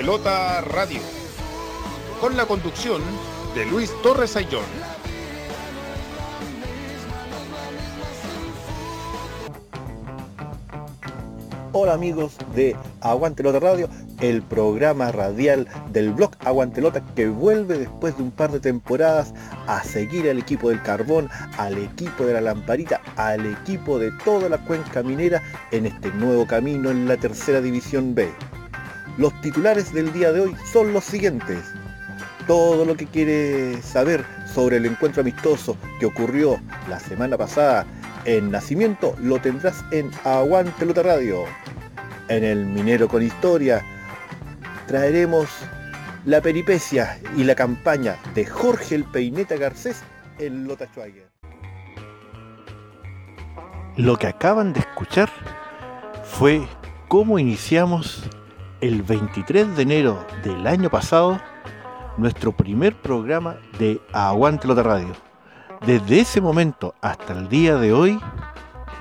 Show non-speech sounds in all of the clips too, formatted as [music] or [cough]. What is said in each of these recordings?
Pelota Radio, con la conducción de Luis Torres Ayllón. Hola amigos de Aguantelota Radio, el programa radial del blog Aguantelota que vuelve después de un par de temporadas a seguir al equipo del carbón, al equipo de la lamparita, al equipo de toda la cuenca minera en este nuevo camino en la tercera división B. Los titulares del día de hoy son los siguientes. Todo lo que quiere saber sobre el encuentro amistoso que ocurrió la semana pasada en Nacimiento lo tendrás en Aguante Lota Radio. En el Minero con Historia traeremos la peripecia y la campaña de Jorge el Peineta Garcés en Lota Schwager. Lo que acaban de escuchar fue cómo iniciamos el 23 de enero del año pasado nuestro primer programa de Aguante Lota Radio. Desde ese momento hasta el día de hoy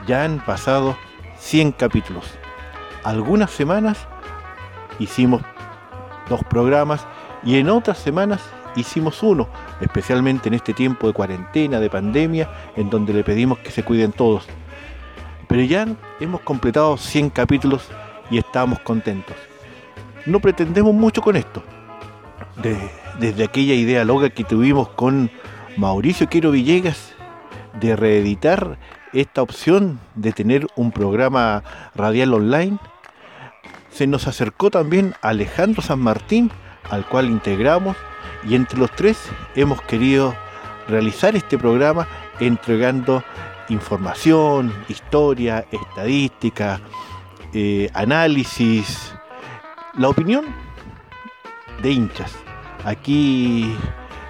ya han pasado 100 capítulos. Algunas semanas hicimos dos programas y en otras semanas hicimos uno, especialmente en este tiempo de cuarentena, de pandemia, en donde le pedimos que se cuiden todos. Pero ya hemos completado 100 capítulos y estamos contentos no pretendemos mucho con esto. desde aquella idea loca que tuvimos con Mauricio Quiero Villegas de reeditar esta opción de tener un programa radial online, se nos acercó también Alejandro San Martín, al cual integramos, y entre los tres hemos querido realizar este programa entregando información, historia, estadística, eh, análisis, la opinión de hinchas. Aquí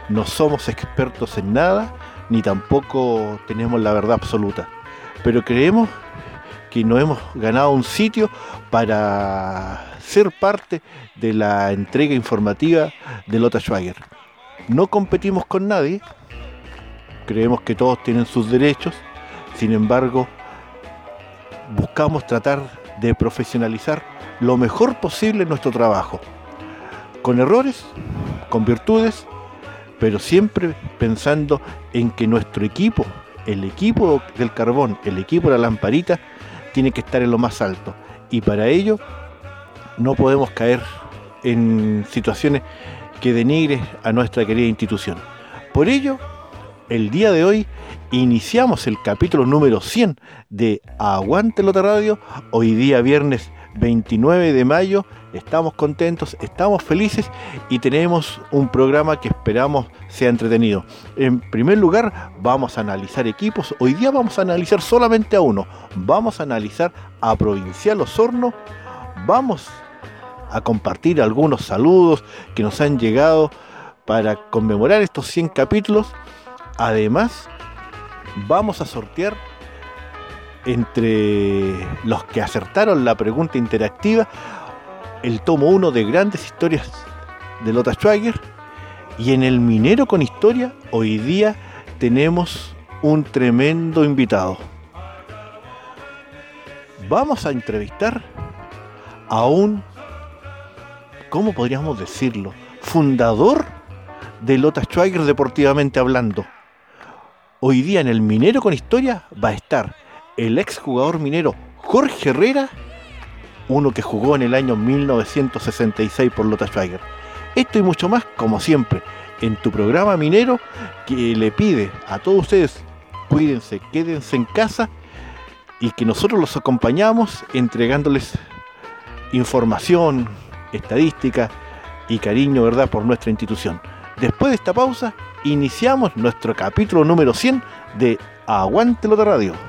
no somos expertos en nada, ni tampoco tenemos la verdad absoluta. Pero creemos que nos hemos ganado un sitio para ser parte de la entrega informativa de Lota Schwager. No competimos con nadie, creemos que todos tienen sus derechos, sin embargo, buscamos tratar de profesionalizar lo mejor posible nuestro trabajo. Con errores, con virtudes, pero siempre pensando en que nuestro equipo, el equipo del carbón, el equipo de la lamparita, tiene que estar en lo más alto. Y para ello no podemos caer en situaciones que denigre a nuestra querida institución. Por ello, el día de hoy iniciamos el capítulo número 100 de Aguante Lota Radio, hoy día viernes 29 de mayo. Estamos contentos, estamos felices y tenemos un programa que esperamos sea entretenido. En primer lugar, vamos a analizar equipos. Hoy día vamos a analizar solamente a uno. Vamos a analizar a Provincial Osorno. Vamos a compartir algunos saludos que nos han llegado para conmemorar estos 100 capítulos. Además, vamos a sortear entre los que acertaron la pregunta interactiva, el tomo 1 de grandes historias de Lota Schwager. Y en el Minero con Historia, hoy día tenemos un tremendo invitado. vamos a entrevistar a un, ¿cómo podríamos decirlo? Fundador de Lota Schwager deportivamente hablando. Hoy día en el Minero con Historia va a estar el exjugador minero Jorge Herrera, uno que jugó en el año 1966 por Lota Schwager. Esto y mucho más, como siempre, en tu programa minero que le pide a todos ustedes, cuídense, quédense en casa y que nosotros los acompañamos entregándoles información, estadística y cariño, ¿verdad?, por nuestra institución. Después de esta pausa, iniciamos nuestro capítulo número 100 de Aguante de Radio.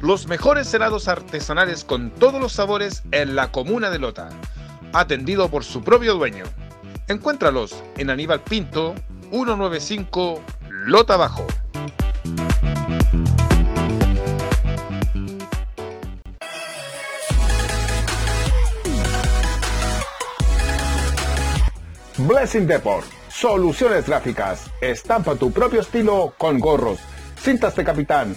los mejores helados artesanales con todos los sabores en la comuna de Lota, atendido por su propio dueño. Encuéntralos en Aníbal Pinto, 195 Lota Bajo. Blessing Deport. Soluciones gráficas. Estampa tu propio estilo con gorros, cintas de capitán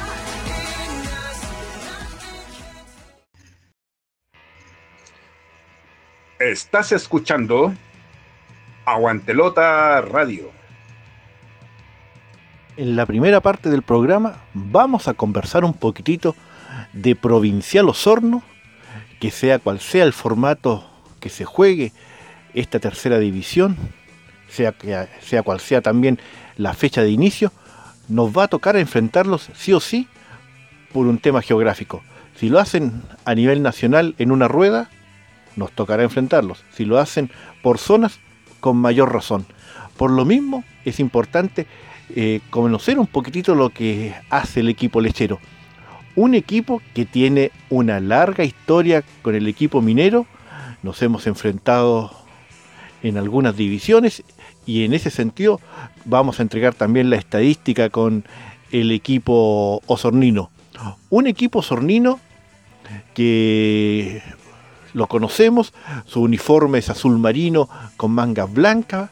Estás escuchando Aguantelota Radio. En la primera parte del programa vamos a conversar un poquitito de Provincial Osorno, que sea cual sea el formato que se juegue esta tercera división, sea, sea cual sea también la fecha de inicio, nos va a tocar enfrentarlos sí o sí por un tema geográfico. Si lo hacen a nivel nacional en una rueda, nos tocará enfrentarlos. Si lo hacen por zonas, con mayor razón. Por lo mismo, es importante eh, conocer un poquitito lo que hace el equipo lechero. Un equipo que tiene una larga historia con el equipo minero. Nos hemos enfrentado en algunas divisiones y en ese sentido vamos a entregar también la estadística con el equipo osornino. Un equipo osornino que lo conocemos, su uniforme es azul marino con mangas blancas,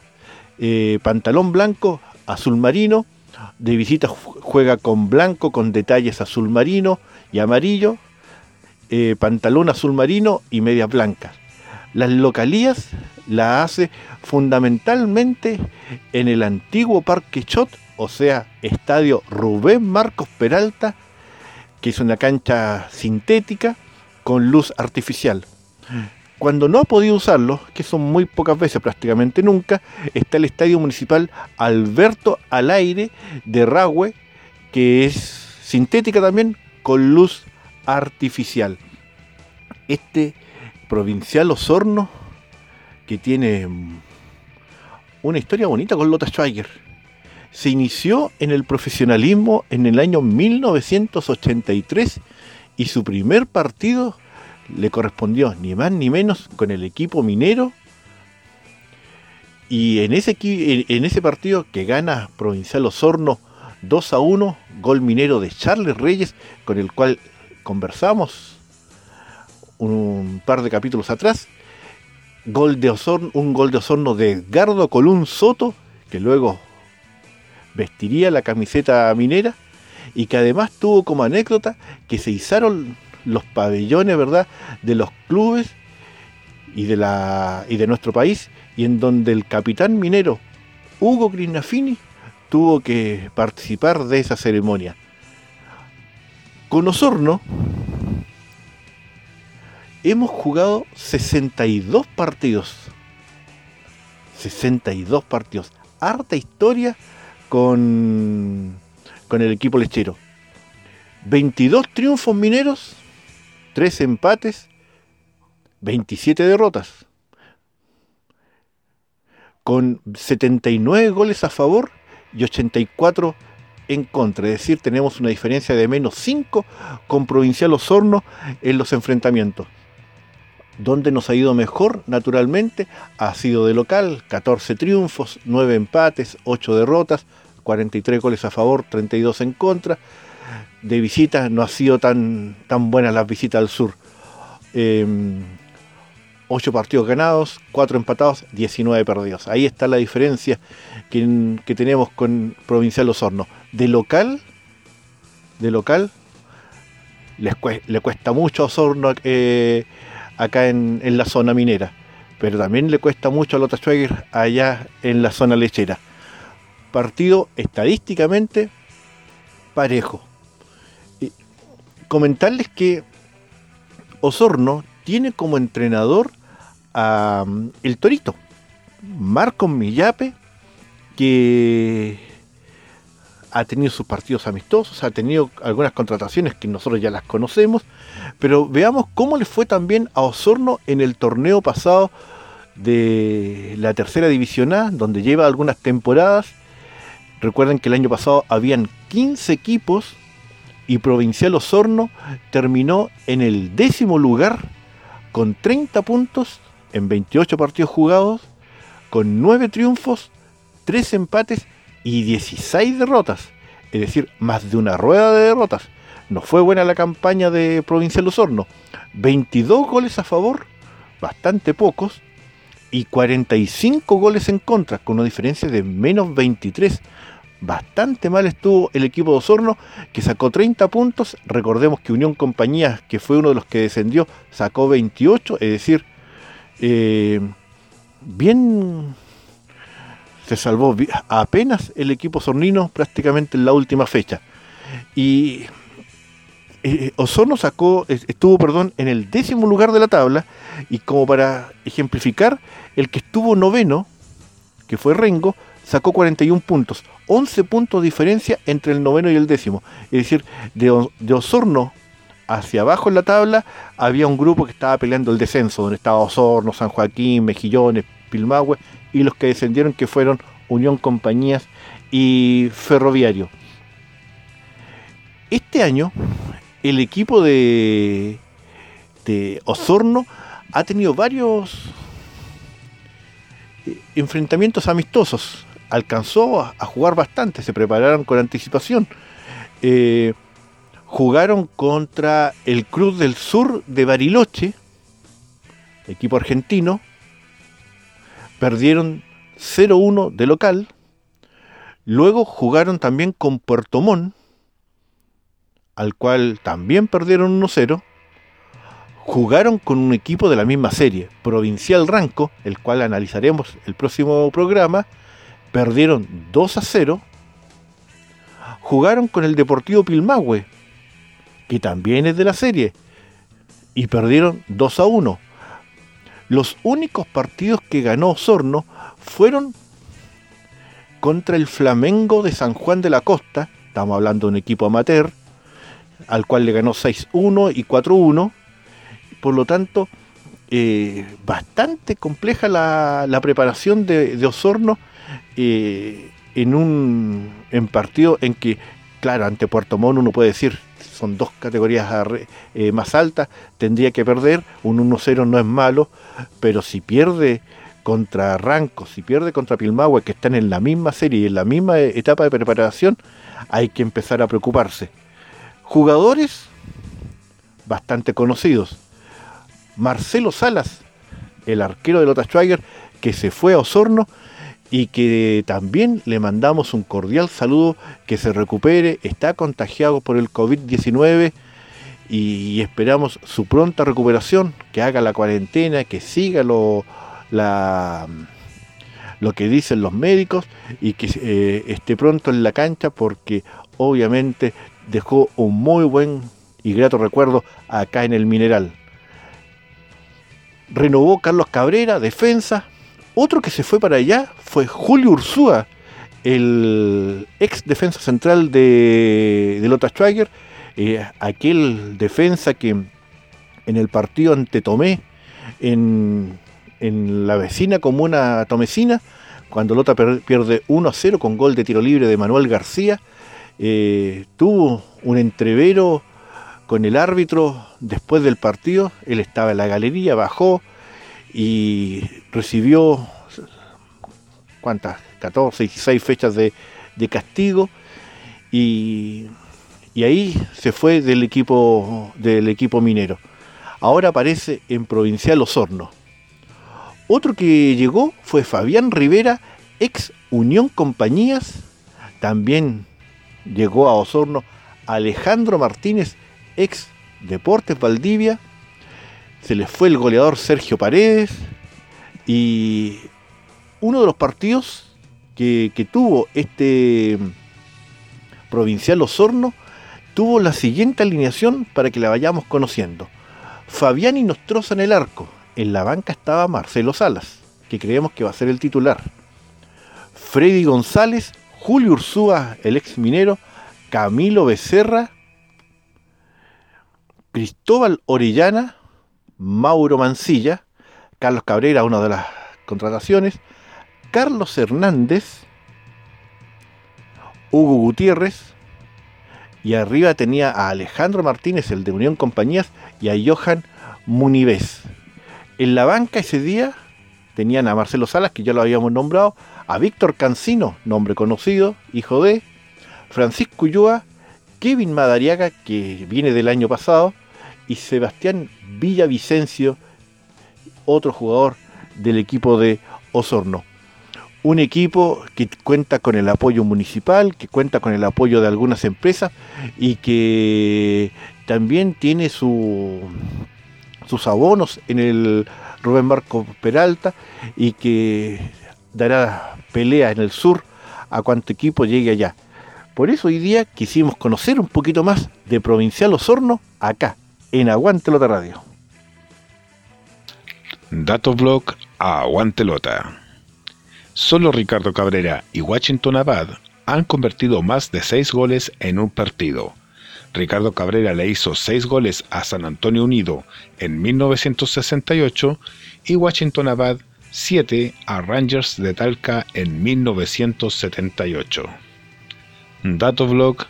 eh, pantalón blanco, azul marino, de visita juega con blanco con detalles azul marino y amarillo, eh, pantalón azul marino y medias blancas. Las localías la hace fundamentalmente en el antiguo Parque Chot, o sea, Estadio Rubén Marcos Peralta, que es una cancha sintética con luz artificial. Cuando no ha podido usarlo, que son muy pocas veces, prácticamente nunca, está el Estadio Municipal Alberto al aire de Ragüe, que es sintética también, con luz artificial. Este provincial Osorno, que tiene una historia bonita con Lota Schweiger, se inició en el profesionalismo en el año 1983 y su primer partido le correspondió ni más ni menos con el equipo minero. Y en ese, en ese partido que gana Provincial Osorno 2 a 1, gol minero de Charles Reyes, con el cual conversamos un par de capítulos atrás, gol de un gol de Osorno de Edgardo Colún Soto, que luego vestiría la camiseta minera y que además tuvo como anécdota que se izaron los pabellones, ¿verdad?, de los clubes y de, la, y de nuestro país, y en donde el capitán minero Hugo Grinafini tuvo que participar de esa ceremonia. Con Osorno hemos jugado 62 partidos. 62 partidos. Harta historia con, con el equipo lechero. 22 triunfos mineros, 3 empates, 27 derrotas. Con 79 goles a favor y 84 en contra. Es decir, tenemos una diferencia de menos 5 con Provincial Osorno en los enfrentamientos. Donde nos ha ido mejor, naturalmente, ha sido de local, 14 triunfos, 9 empates, 8 derrotas, 43 goles a favor, 32 en contra. De visita no ha sido tan, tan buena las visitas al sur. 8 em, partidos ganados, 4 empatados, 19 perdidos. Ahí está la diferencia que, tenemos con Provincial Osorno. De local, de local, le cuesta mucho a Osorno eh, acá en, la zona minera, pero también le cuesta mucho a Lota Schwager allá en la zona lechera. Partido estadísticamente parejo. Comentarles que Osorno tiene como entrenador a mm, el Torito, Marco Millape, que ha tenido sus partidos amistosos, ha tenido algunas contrataciones que nosotros ya las conocemos, pero veamos cómo le fue también a Osorno en el torneo pasado de la tercera división A, donde lleva algunas temporadas. Recuerden que el año pasado habían 15 equipos y Provincial Osorno terminó en el décimo lugar con 30 puntos en 28 partidos jugados, con 9 triunfos, 3 empates y 16 derrotas, es decir, más de una rueda de derrotas. No fue buena la campaña de Provincial Osorno. 22 goles a favor, bastante pocos, y 45 goles en contra, con una diferencia de menos 23. Bastante mal estuvo el equipo de Osorno, que sacó 30 puntos. Recordemos que Unión Compañía, que fue uno de los que descendió, sacó 28, es decir, eh, bien se salvó apenas el equipo sornino prácticamente en la última fecha. Y eh, Osorno sacó, estuvo perdón, en el décimo lugar de la tabla y como para ejemplificar, el que estuvo noveno, que fue Rengo, sacó 41 puntos, 11 puntos de diferencia entre el noveno y el décimo. Es decir, de, Osorno hacia abajo en la tabla había un grupo que estaba peleando el descenso, donde estaba Osorno, San Joaquín, Mejillones, Pilmahue, y los que descendieron que fueron Unión Compañías y Ferroviario. Este año el equipo de, de Osorno ha tenido varios eh, enfrentamientos amistosos. Alcanzó a, jugar bastante, se prepararon con anticipación. Eh, jugaron contra el Cruz del Sur de Bariloche, equipo argentino, perdieron 0-1 de local, luego jugaron también con Puerto Montt, al cual también perdieron 1-0, jugaron con un equipo de la misma serie, Provincial Ranco, el cual analizaremos el próximo programa, perdieron 2 0, jugaron con el Deportivo Pilmahue, que también es de la serie, y perdieron 2 a 1. Los únicos partidos que ganó Osorno fueron contra el Flamengo de San Juan de la Costa, estamos hablando de un equipo amateur, al cual le ganó 6-1 y 4-1. Por lo tanto, eh, bastante compleja la, preparación de, Osorno eh, en un en partido en que, claro, ante Puerto Montt uno puede decir, son dos categorías eh, más altas, tendría que perder, un 1-0 no es malo, pero si pierde contra Ranco, si pierde contra Pilmahue, que están en la misma serie y en la misma etapa de preparación, hay que empezar a preocuparse. Jugadores bastante conocidos. Marcelo Salas, el arquero de Lota Schwager, que se fue a Osorno y que también le mandamos un cordial saludo, que se recupere, está contagiado por el COVID-19 y esperamos su pronta recuperación, que haga la cuarentena, que siga lo, lo que dicen los médicos y que eh, esté pronto en la cancha porque obviamente dejó un muy buen y grato recuerdo acá en el Mineral. Renovó Carlos Cabrera, defensa, otro que se fue para allá fue Julio Ursúa, el ex defensa central de, Lota Schwager, eh, aquel defensa que en el partido ante Tomé, en, la vecina comuna tomecina, cuando Lota pierde 1 a 0 con gol de tiro libre de Manuel García, eh, tuvo un entrevero con el árbitro después del partido, él estaba en la galería, bajó, y recibió, ¿cuántas? 14, 16 fechas de, castigo y, y, ahí se fue del equipo, del equipo minero. Ahora aparece en Provincial Osorno. Otro que llegó fue Fabián Rivera, ex Unión Compañías. También llegó a Osorno Alejandro Martínez, ex Deportes Valdivia se les fue el goleador Sergio Paredes y uno de los partidos que, tuvo este provincial Osorno tuvo la siguiente alineación para que la vayamos conociendo. Fabián y Nostroza en el arco. En la banca estaba Marcelo Salas, que creemos que va a ser el titular. Freddy González, Julio Ursúa, el ex minero, Camilo Becerra, Cristóbal Orellana, Mauro Mancilla, Carlos Cabrera, una de las contrataciones, Carlos Hernández, Hugo Gutiérrez, y arriba tenía a Alejandro Martínez, el de Unión Compañías, y a Johan Munives. En la banca ese día tenían a Marcelo Salas, que ya lo habíamos nombrado, a Víctor Cancino, nombre conocido, hijo de, Francisco Ulloa, Kevin Madariaga, que viene del año pasado, y Sebastián Villavicencio, otro jugador del equipo de Osorno. Un equipo que cuenta con el apoyo municipal, que cuenta con el apoyo de algunas empresas y que también tiene su, sus abonos en el Rubén Marco Peralta y que dará pelea en el sur a cuanto equipo llegue allá. Por eso hoy día quisimos conocer un poquito más de Provincial Osorno acá, en Aguantelota Radio. Datoblog a Aguantelota. Solo Ricardo Cabrera y Washington Abad han convertido más de seis goles en un partido. Ricardo Cabrera le hizo seis goles a San Antonio Unido en 1968 y Washington Abad siete a Rangers de Talca en 1978. Datoblog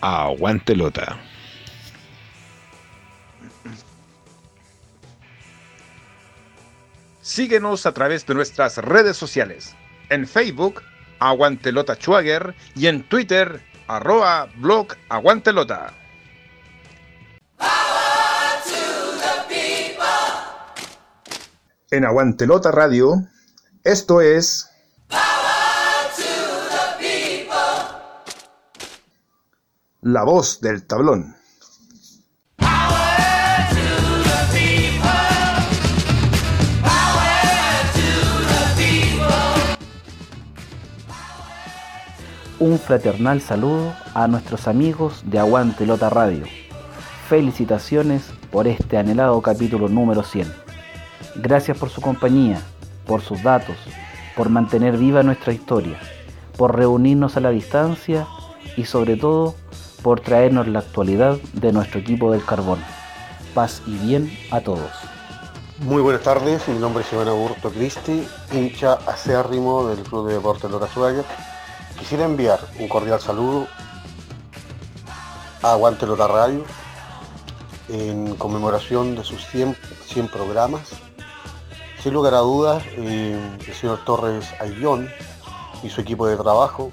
a Aguantelota. Síguenos a través de nuestras redes sociales. En Facebook, Aguantelota Schwager y en Twitter, arroba blog Aguantelota. En Aguantelota Radio, esto es... La voz del tablón. Un fraternal saludo a nuestros amigos de Aguante Lota Radio. Felicitaciones por este anhelado capítulo número 100. Gracias por su compañía, por sus datos, por mantener viva nuestra historia, por reunirnos a la distancia y sobre todo por traernos la actualidad de nuestro equipo del carbón. Paz y bien a todos. Muy buenas tardes, mi nombre es Iván Augusto Cristi, hincha acérrimo del Club de Deportes Suárez Quisiera enviar un cordial saludo a Aguante Lota Radio en conmemoración de sus 100, programas. Sin lugar a dudas, eh, el señor Torres Ayllón y su equipo de trabajo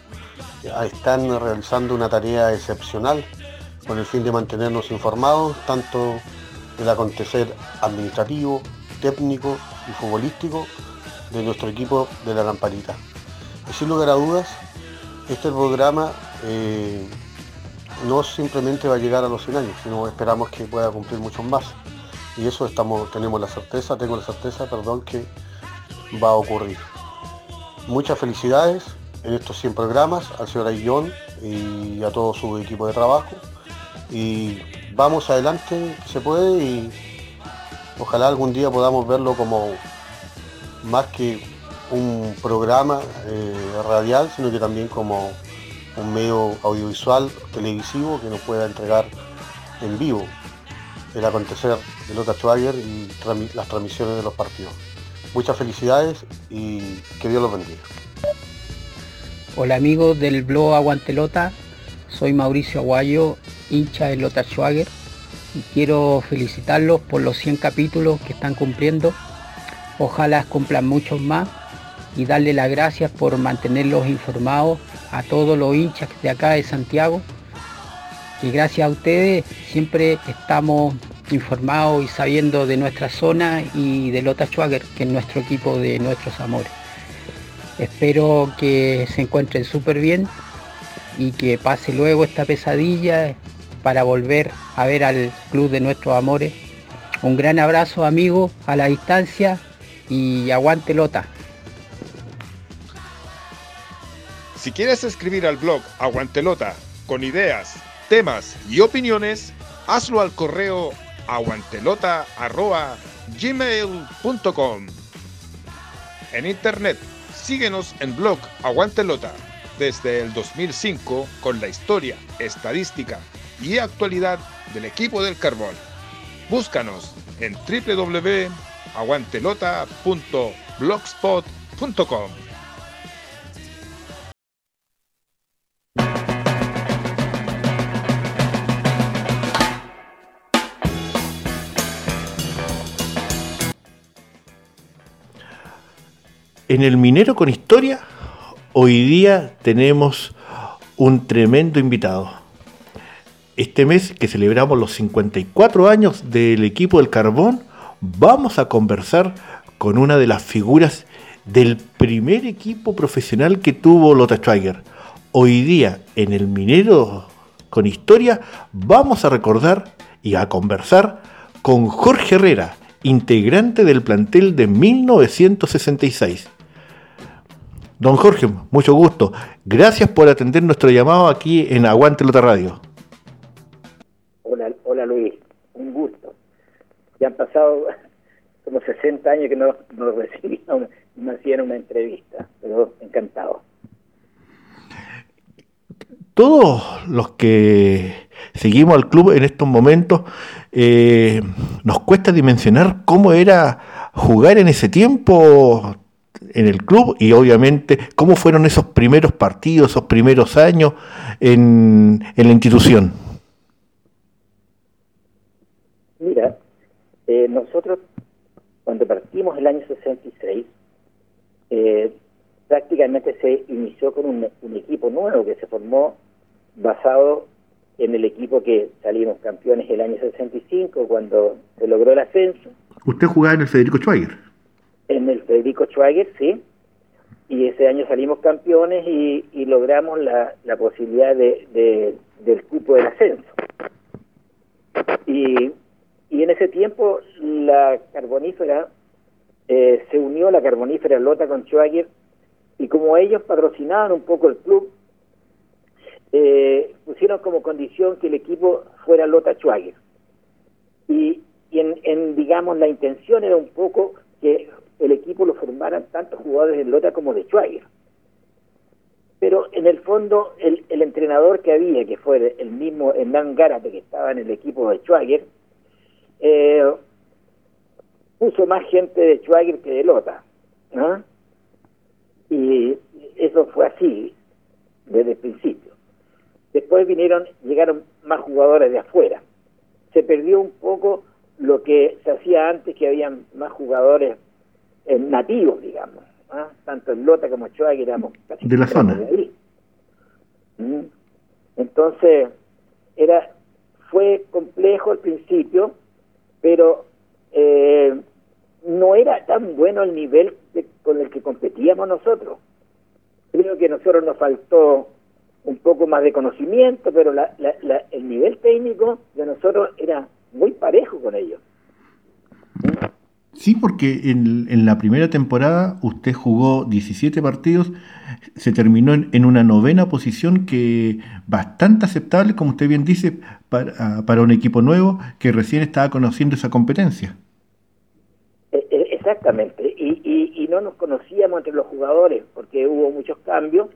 eh, están realizando una tarea excepcional con el fin de mantenernos informados tanto el acontecer administrativo, técnico y futbolístico de nuestro equipo de la Lamparita. Sin lugar a dudas, este programa eh, no simplemente va a llegar a los 100 años, sino esperamos que pueda cumplir muchos más. Y eso tenemos la certeza, tengo la certeza, perdón, que va a ocurrir. Muchas felicidades en estos 100 programas al señor Ayllón y a todo su equipo de trabajo. Y vamos adelante, se puede, y ojalá algún día podamos verlo como más que un programa eh, radial, sino que también como un medio audiovisual, televisivo, que nos pueda entregar en vivo el acontecer de Lota Schwager y las transmisiones de los partidos. Muchas felicidades y que Dios los bendiga. Hola amigos del blog Aguantelota, soy Mauricio Aguayo, hincha de Lota Schwager y quiero felicitarlos por los 100 capítulos que están cumpliendo. Ojalá cumplan muchos más y darle las gracias por mantenerlos informados a todos los hinchas de acá de Santiago. Y gracias a ustedes siempre estamos informados y sabiendo de nuestra zona y de Lota Schwager, que es nuestro equipo de nuestros amores. Espero que se encuentren súper bien y que pase luego esta pesadilla para volver a ver al club de nuestros amores. Un gran abrazo amigos a la distancia y aguante Lota. Si quieres escribir al blog Aguantelota con ideas, temas y opiniones, hazlo al correo aguantelota.gmail.com En internet, síguenos en blog Aguantelota desde el 2005 con la historia, estadística y actualidad del equipo del carbón. Búscanos en www.aguantelota.blogspot.com. En el Minero con Historia, hoy día tenemos un tremendo invitado. Este mes que celebramos los 54 años del equipo del carbón, vamos a conversar con una de las figuras del primer equipo profesional que tuvo Lota Schweiger. Hoy día en el Minero con Historia vamos a recordar y a conversar con Jorge Herrera, integrante del plantel de 1966. Don Jorge, mucho gusto. Gracias por atender nuestro llamado aquí en Aguante Lota Radio. Hola, hola Luis, un gusto. Ya han pasado [laughs] como 60 años que no, no recibí me hacían una entrevista, pero encantado. Todos los que seguimos al club en estos momentos, eh, nos cuesta dimensionar cómo era jugar en ese tiempo en el club y obviamente cómo fueron esos primeros partidos, esos primeros años en, la institución. Mira, eh, nosotros cuando partimos el año 66, eh, prácticamente se inició con un, equipo nuevo que se formó basado en el equipo que salimos campeones el año 65 cuando se logró el ascenso. Usted jugaba en el Federico Schweiger en el Federico Schwager, sí, y ese año salimos campeones y, logramos la, posibilidad de, del cupo del ascenso. Y, en ese tiempo la carbonífera eh, se unió la carbonífera Lota con Schwager y como ellos patrocinaban un poco el club, eh, pusieron como condición que el equipo fuera Lota Schwager. Y, en, en, digamos, la intención era un poco que el equipo lo formaran tantos jugadores de Lota como de Schweiger. Pero en el fondo, el, el entrenador que había, que fue el mismo Hernán Gárate, que estaba en el equipo de Schweiger, eh, puso más gente de Schweiger que de Lota. Y eso fue así desde el principio. Después vinieron, llegaron más jugadores de afuera. Se perdió un poco lo que se hacía antes, que habían más jugadores nativos, digamos, ¿ah? tanto en Lota como Choa, que éramos casi de la zona. De ¿Mm? Entonces, era fue complejo al principio, pero eh, no era tan bueno el nivel con el que competíamos nosotros. Creo que a nosotros nos faltó un poco más de conocimiento, pero el nivel técnico de nosotros era muy parejo con ellos. Sí, porque en, la primera temporada usted jugó 17 partidos, se terminó en, una novena posición que bastante aceptable, como usted bien dice, para, para un equipo nuevo que recién estaba conociendo esa competencia. E, e, exactamente, y, y, no nos conocíamos entre los jugadores porque hubo muchos cambios,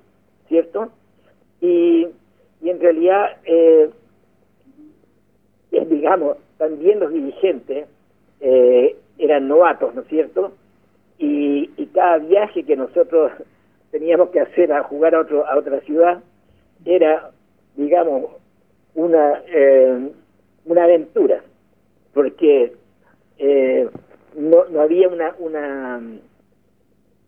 ¿cierto? Y, y en realidad, eh, digamos, también los dirigentes eh, eran novatos, ¿no es cierto? Y, cada viaje que nosotros [laughs] teníamos que hacer a jugar a, otro, a otra ciudad era, digamos, una, eh, una aventura, porque eh, no, no había una, una,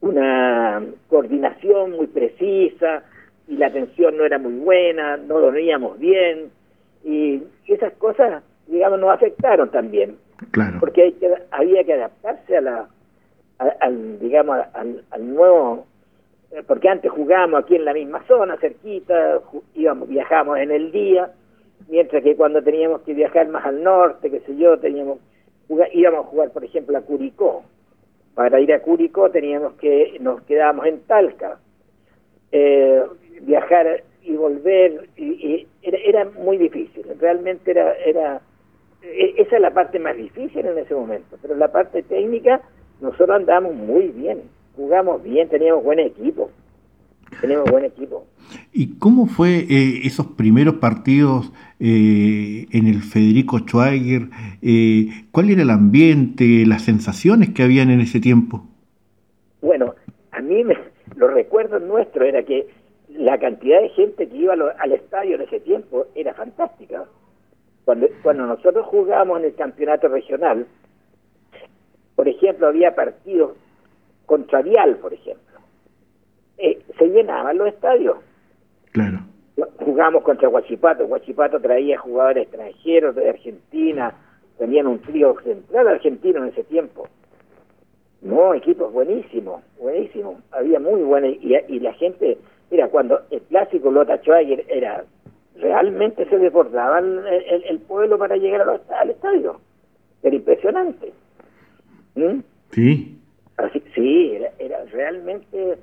una coordinación muy precisa y la atención no era muy buena, no dormíamos bien y esas cosas, digamos, nos afectaron también. Porque hay que, había que adaptarse a la, al, digamos, al, nuevo, porque antes jugábamos aquí en la misma zona, cerquita, íbamos, viajábamos en el día, mientras que cuando teníamos que viajar más al norte, qué sé yo, teníamos, íbamos a jugar, por ejemplo, a Curicó. Para ir a Curicó teníamos que, nos quedábamos en Talca. Eh, viajar y volver, y, era, era muy difícil, realmente era, era esa es la parte más difícil en ese momento, pero la parte técnica nosotros andamos muy bien, jugamos bien, teníamos buen equipo, teníamos buen equipo. ¿Y cómo fue eh, esos primeros partidos eh, en el Federico Schweiger? Eh, ¿Cuál era el ambiente, las sensaciones que habían en ese tiempo? Bueno, a mí me, los recuerdos nuestros era que la cantidad de gente que iba al estadio en ese tiempo era fantástica. Cuando, cuando nosotros jugábamos en el campeonato regional, por ejemplo, había partidos contra Vial, por ejemplo. Eh, se llenaban los estadios. Claro. Jugamos contra Huachipato. Huachipato traía jugadores extranjeros de Argentina. Tenían un trío central argentino en ese tiempo. No, equipos buenísimos, buenísimos. Había muy buena y, y la gente, mira, cuando el clásico Lota Schwager era realmente se desbordaban el, pueblo para llegar al estadio. Era impresionante. ¿Mm? Sí. Así, sí, era, realmente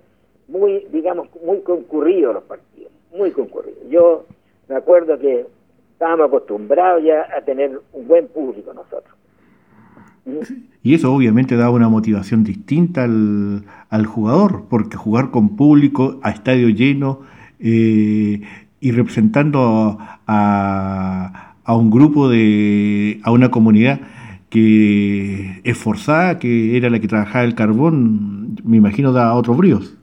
muy, digamos, muy concurrido los partidos, muy concurrido. Yo me acuerdo que estábamos acostumbrados ya a tener un buen público nosotros. ¿Mm? Y eso obviamente daba una motivación distinta al, al jugador, porque jugar con público a estadio lleno eh, y representando a, a, un grupo de, a una comunidad que esforzada, que era la que trabajaba el carbón, me imagino da otros bríos.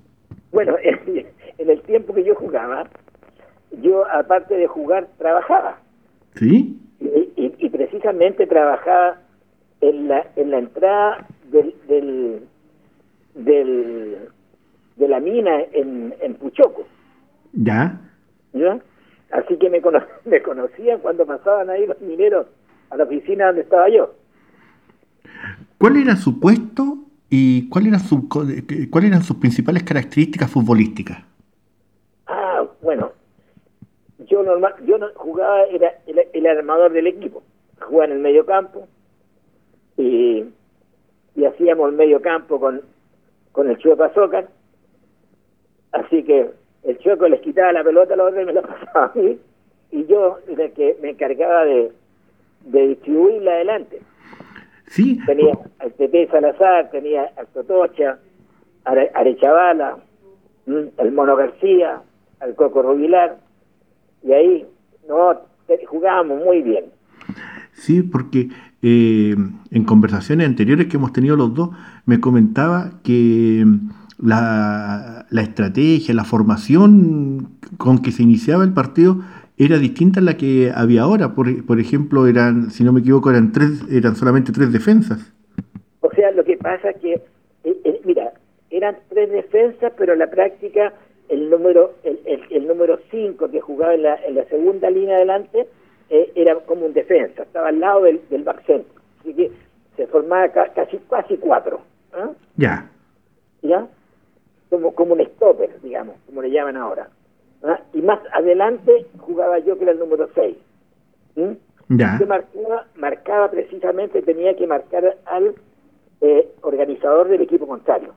Bueno, [laughs] en el tiempo que yo jugaba, yo aparte de jugar, trabajaba. ¿Sí? Y, y, precisamente trabajaba en la, en la entrada del, del, del de la mina en, en Puchoco. ¿Ya? Así que me, [laughs] me conocían cuando pasaban ahí los mineros a la oficina donde estaba yo. ¿Cuál era su puesto y cuál era su, cuáles eran sus principales características futbolísticas? Ah, bueno, yo normal, yo no, jugaba, era el, armador del equipo, jugaba en el medio campo y, y hacíamos el medio campo con, con el Chuepa Azócar, así que el Chueco les quitaba la pelota a los otros y me la [laughs] pasaba a mí, y yo era que me encargaba de, de distribuirla adelante. Sí. Tenía al Pepe Salazar, tenía al Totocha, a Arechavala, al Mono García, al Coco Rubilar, y ahí no jugábamos muy bien. Sí, porque eh, en conversaciones anteriores que hemos tenido los dos, me comentaba que la, la, estrategia, la formación con que se iniciaba el partido era distinta a la que había ahora. Por, por ejemplo, eran, si no me equivoco, eran tres, eran solamente tres defensas. O sea, lo que pasa es que, eh, eh, mira, eran tres defensas, pero en la práctica el número el, el, número cinco que jugaba en la, en la segunda línea adelante eh, era como un defensa, estaba al lado del, del back center, así que se formaba casi casi cuatro. ¿ah? Ya. ¿Ya? Como, como un stopper, digamos, como le llaman ahora. ¿ah? Y más adelante jugaba yo que era el número 6. Ya. Yo marcaba, marcaba precisamente, tenía que marcar al eh, organizador del equipo contrario.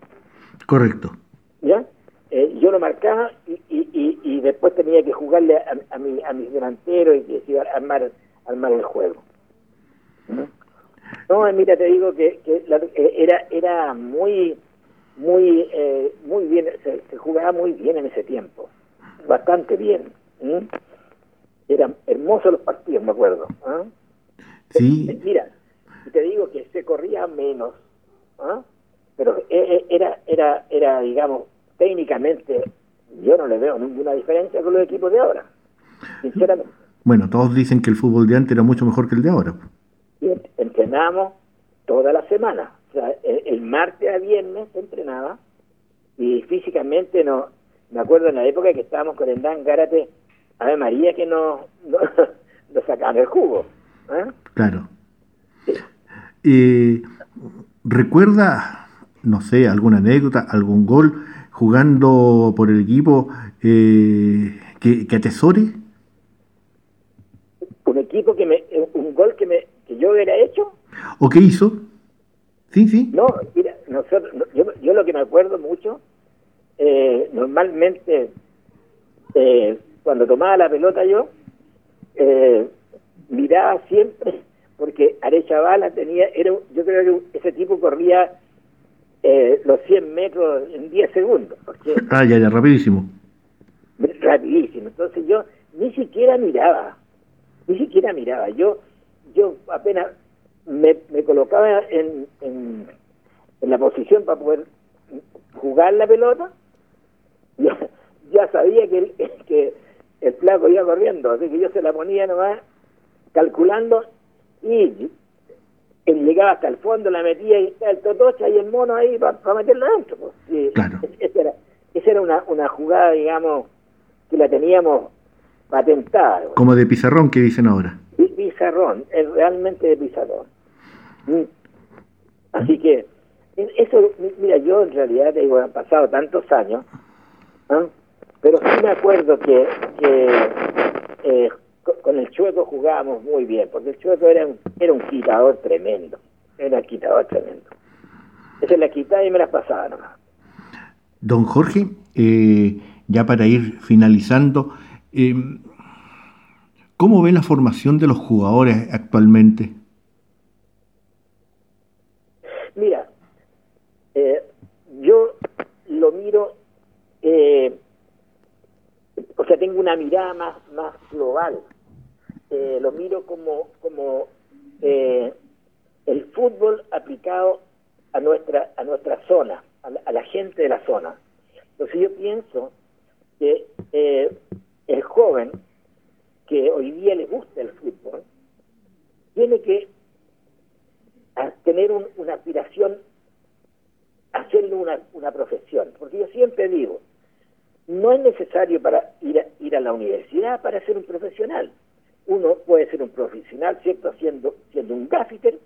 Correcto. ¿Ya? Eh, yo lo marcaba y, y, y, después tenía que jugarle a, a, mi, a mis delanteros y que armar, armar el juego. ¿no? mira, te digo que, que eh, era era muy muy eh, muy bien, se, jugaba muy bien en ese tiempo, bastante bien. Eran hermosos los partidos, me acuerdo. ¿ah? Sí. Mira, te digo que se corría menos, ¿ah? pero era era era digamos técnicamente yo no le veo ninguna diferencia con los equipos de ahora, sinceramente. Bueno, todos dicen que el fútbol de antes era mucho mejor que el de ahora y entrenamos toda la semana. O sea, el, martes a viernes se entrenaba y físicamente no. Me acuerdo en la época que estábamos con el Dan Gárate, Ave María, que no, no, [laughs] sacaban el jugo. ¿eh? Claro. Eh, ¿Recuerda, no sé, alguna anécdota, algún gol jugando por el equipo eh, que, que atesore? Un equipo que me, un gol que me, yo hubiera hecho. ¿O qué hizo? Sí, sí. No, mira, nosotros, yo, yo lo que me acuerdo mucho, eh, normalmente eh, cuando tomaba la pelota yo, eh, miraba siempre, porque Arechavala tenía, era, yo creo que ese tipo corría los 100 metros en 10 segundos. Porque, [laughs] ah, ya, ya, rapidísimo. Rapidísimo. Entonces yo ni siquiera miraba, ni siquiera miraba. Yo yo apenas me, colocaba en, en, la posición para poder jugar la pelota, [laughs] ya, ya sabía que el, [laughs] que el flaco iba corriendo, así que yo se la ponía nomás calculando y él llegaba hasta el fondo, la metía y el totocha y el mono ahí para, meterlo dentro. Pues. Esa era, esa era una, una jugada, digamos, que la teníamos patentada. Como de pizarrón que dicen ahora pizarrón, es realmente de pizarrón. Mm. Así que, eso, mira, yo en realidad digo, han pasado tantos años, pero sí me acuerdo que, eh, con el Chueco jugábamos muy bien, porque el Chueco era un, era un quitador tremendo, era un quitador tremendo. Esa la quitaba y me la pasaba nomás. Don Jorge, eh, ya para ir finalizando, eh, ¿Cómo ve la formación de los jugadores actualmente? Mira, eh, yo lo miro, eh, o sea, tengo una mirada más, más global. Eh, lo miro como, como el fútbol aplicado a nuestra, a nuestra zona, a la, a la gente de la zona. Entonces yo pienso que el joven que hoy día le gusta el fútbol, tiene que tener una aspiración, hacerlo una, una profesión. Porque yo siempre digo, no es necesario para ir a, ir a la universidad para ser un profesional. Uno puede ser un profesional, ¿cierto?, siendo, siendo un gafiter,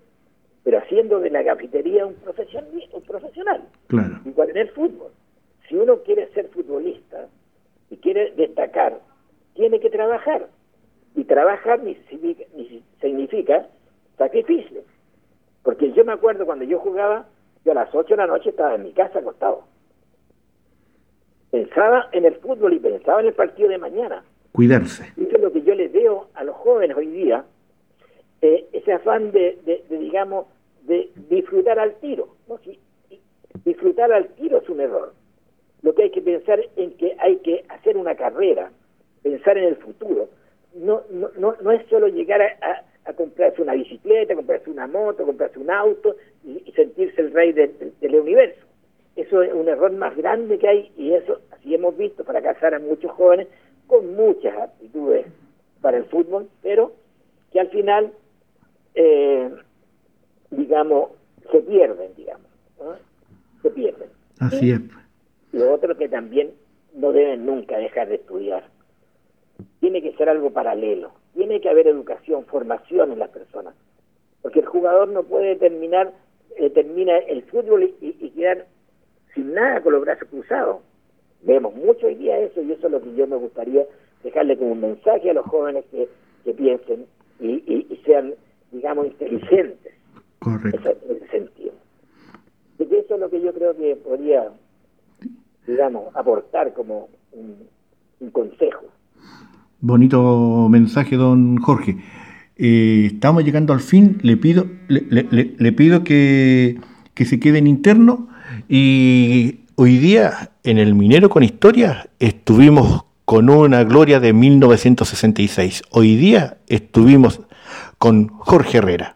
pero haciendo de la gafitería un, profesional. Un profesional. Claro. Igual en el fútbol. Si uno quiere ser futbolista y quiere destacar, tiene que trabajar. Y trabajar ni, significa sacrificio. Porque yo me acuerdo cuando yo jugaba, yo a las 8 de la noche estaba en mi casa acostado. Pensaba en el fútbol y pensaba en el partido de mañana. Cuidarse. Eso es lo que yo les veo a los jóvenes hoy día, eh, ese afán de, digamos, de disfrutar al tiro. ¿no? disfrutar al tiro es un error. Lo que hay que pensar en que hay que hacer una carrera, pensar en el futuro no, no, no, es solo llegar a, a, comprarse una bicicleta, comprarse una moto, comprarse un auto y, sentirse el rey del universo. Eso es un error más grande que hay y eso, así hemos visto, fracasar a muchos jóvenes con muchas aptitudes para el fútbol, pero que al final, eh, digamos, se pierden, digamos, se pierden. Así es. Lo otro que también no deben nunca dejar de estudiar tiene que ser algo paralelo. Tiene que haber educación, formación en las personas. Porque el jugador no puede terminar eh, termina el fútbol y, quedar sin nada con los brazos cruzados. Vemos mucho hoy día eso y eso es lo que yo me gustaría dejarle como un mensaje a los jóvenes que, piensen y, sean, digamos, inteligentes. Correcto. En ese sentido. Y eso es lo que yo creo que podría, digamos, aportar como un, consejo. Bonito mensaje, don Jorge. Eh, estamos llegando al fin. Le pido, le, pido que, que se quede en interno. Y hoy día, en el Minero con Historia, estuvimos con una gloria de 1966. Hoy día estuvimos con Jorge Herrera.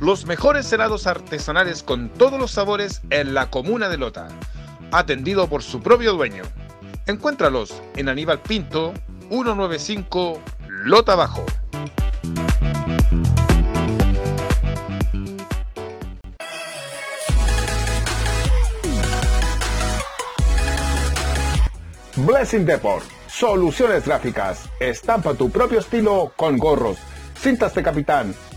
Los mejores helados artesanales con todos los sabores en la comuna de Lota. Atendido por su propio dueño. Encuéntralos en Aníbal Pinto, 195 Lota Bajo. Blessing Deport. Soluciones gráficas. Estampa tu propio estilo con gorros cintas de capitán,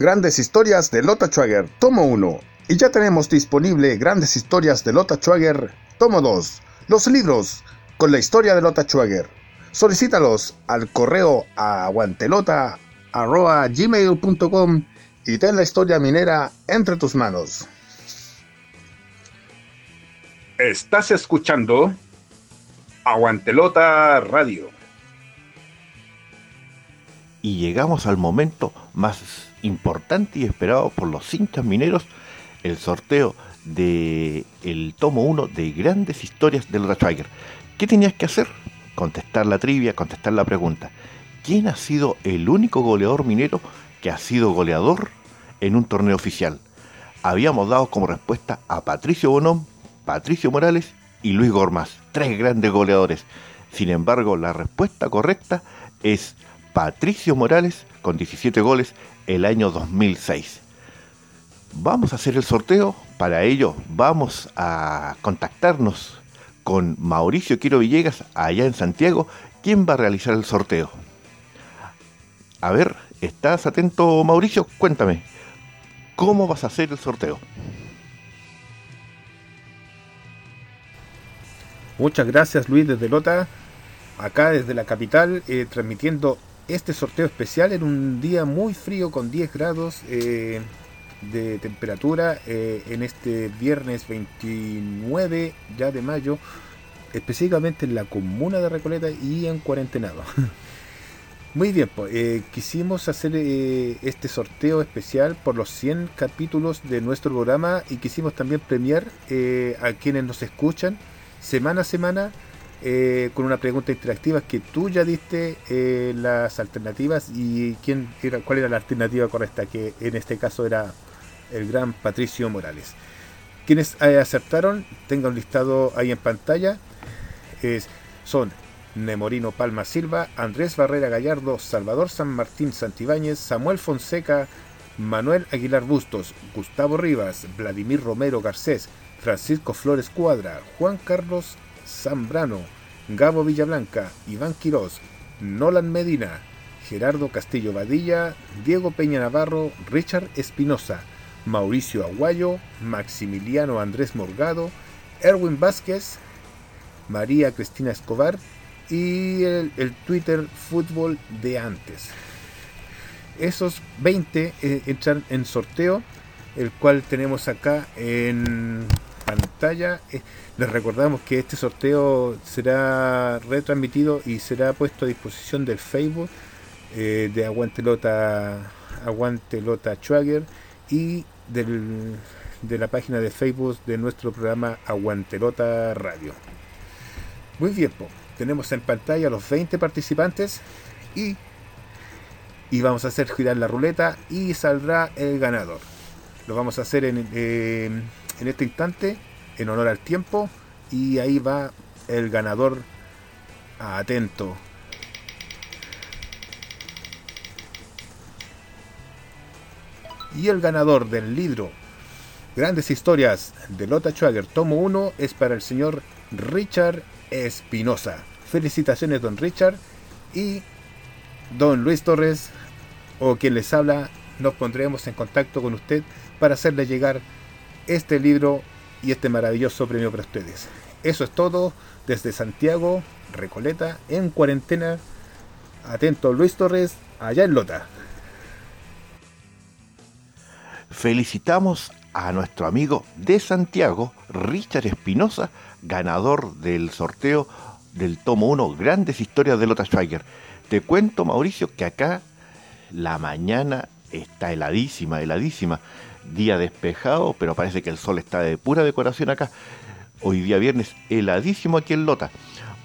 Grandes historias de Lota Schwager, tomo 1. Y ya tenemos disponible Grandes historias de Lota Schwager, tomo 2. Los libros con la historia de Lota Schwager. Solicítalos al correo aguantelota.gmail.com y ten la historia minera entre tus manos. Estás escuchando Aguantelota Radio. Y llegamos al momento más importante y esperado por los hinchas mineros el sorteo de el tomo 1 de grandes historias del Schwager. ¿Qué tenías que hacer? Contestar la trivia, contestar la pregunta. ¿Quién ha sido el único goleador minero que ha sido goleador en un torneo oficial? Habíamos dado como respuesta a Patricio Bonón, Patricio Morales y Luis Gormaz, tres grandes goleadores. Sin embargo, la respuesta correcta es Patricio Morales con 17 goles el año 2006. Vamos a hacer el sorteo, para ello vamos a contactarnos con Mauricio Quiero Villegas allá en Santiago, quien va a realizar el sorteo. A ver, ¿estás atento Mauricio? Cuéntame, ¿cómo vas a hacer el sorteo? Muchas gracias Luis desde Lota, acá desde la capital, eh, transmitiendo este sorteo especial en un día muy frío con 10 grados eh, de temperatura eh, en este viernes 29 ya de mayo, específicamente en la comuna de Recoleta y en Cuarentenado. [laughs] Muy bien, pues, eh, quisimos hacer este sorteo especial por los 100 capítulos de nuestro programa y quisimos también premiar a quienes nos escuchan semana a semana eh, con una pregunta interactiva que tú ya diste eh, las alternativas y quién era, cuál era la alternativa correcta, que en este caso era el gran Patricio Morales. Quienes eh, aceptaron, tengan listado ahí en pantalla, son Nemorino Palma Silva, Andrés Barrera Gallardo, Salvador San Martín Santibáñez, Samuel Fonseca, Manuel Aguilar Bustos, Gustavo Rivas, Vladimir Romero Garcés, Francisco Flores Cuadra, Juan Carlos Zambrano, Gabo Villablanca, Iván Quirós, Nolan Medina, Gerardo Castillo Badilla, Diego Peña Navarro, Richard Espinosa, Mauricio Aguayo, Maximiliano Andrés Morgado, Erwin Vázquez, María Cristina Escobar y el, Twitter Fútbol de antes. Esos 20 eh, entran en sorteo, el cual tenemos acá en pantalla. Eh, les recordamos que este sorteo será retransmitido y será puesto a disposición del Facebook eh, de Aguantelota, Aguantelota Schwager y del, de la página de Facebook de nuestro programa Aguantelota Radio. Muy bien, tenemos en pantalla los 20 participantes y, y vamos a hacer girar la ruleta y saldrá el ganador. Lo vamos a hacer en, eh, en este instante en honor al tiempo y ahí va el ganador atento Y el ganador del libro Grandes Historias de Lota Schwager, tomo 1, es para el señor Richard Espinosa. Felicitaciones, don Richard. Y don Luis Torres, o quien les habla, nos pondremos en contacto con usted para hacerle llegar este libro y este maravilloso premio para ustedes. Eso es todo desde Santiago, Recoleta, en cuarentena. Atento Luis Torres, allá en Lota felicitamos a nuestro amigo de Santiago, Richard Espinosa, ganador del sorteo del tomo 1, Grandes Historias de Lota Schweiger. Te cuento, Mauricio, que acá la mañana está heladísima, heladísima. Día despejado, pero parece que el sol está de pura decoración acá. Hoy día viernes, heladísimo aquí en Lota.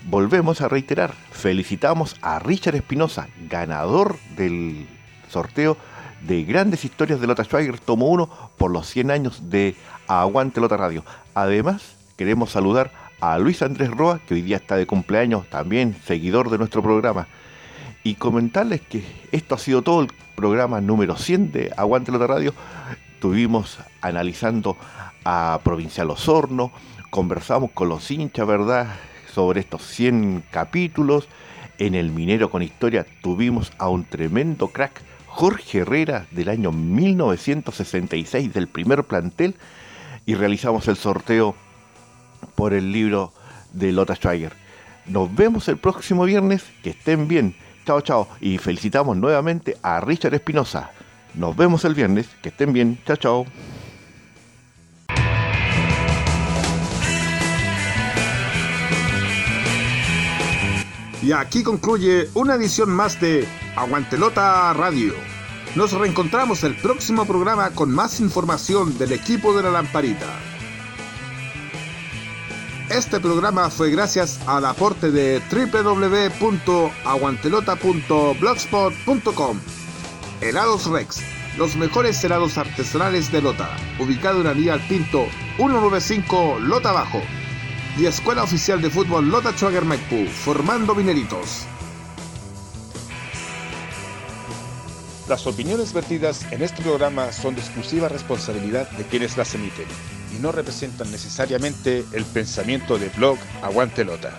Volvemos a reiterar, felicitamos a Richard Espinosa, ganador del sorteo de grandes historias de Lota Schweiger, tomo uno por los 100 años de Aguante Lota Radio. Además, queremos saludar a Luis Andrés Roa, que hoy día está de cumpleaños, también seguidor de nuestro programa. Y comentarles que esto ha sido todo el programa número 100 de Aguante Lota Radio. Tuvimos analizando a Provincial Osorno, conversamos con los hinchas, ¿verdad?, sobre estos 100 capítulos. En el Minero con Historia tuvimos a un tremendo crack Jorge Herrera del año 1966 del primer plantel y realizamos el sorteo por el libro de Lotta Schweiger. Nos vemos el próximo viernes, que estén bien. Chao, chao. Y felicitamos nuevamente a Richard Espinosa. Nos vemos el viernes, que estén bien. Chao, chao. Y aquí concluye una edición más de Aguantelota Radio. Nos reencontramos el próximo programa con más información del equipo de la lamparita. Este programa fue gracias al aporte de www.aguantelota.blogspot.com. Helados Rex, los mejores helados artesanales de Lota, ubicado en al Pinto 195 Lota Bajo y Escuela Oficial de Fútbol Lota Schwager formando mineritos. Las opiniones vertidas en este programa son de exclusiva responsabilidad de quienes las emiten y no representan necesariamente el pensamiento de blog Aguante Lota.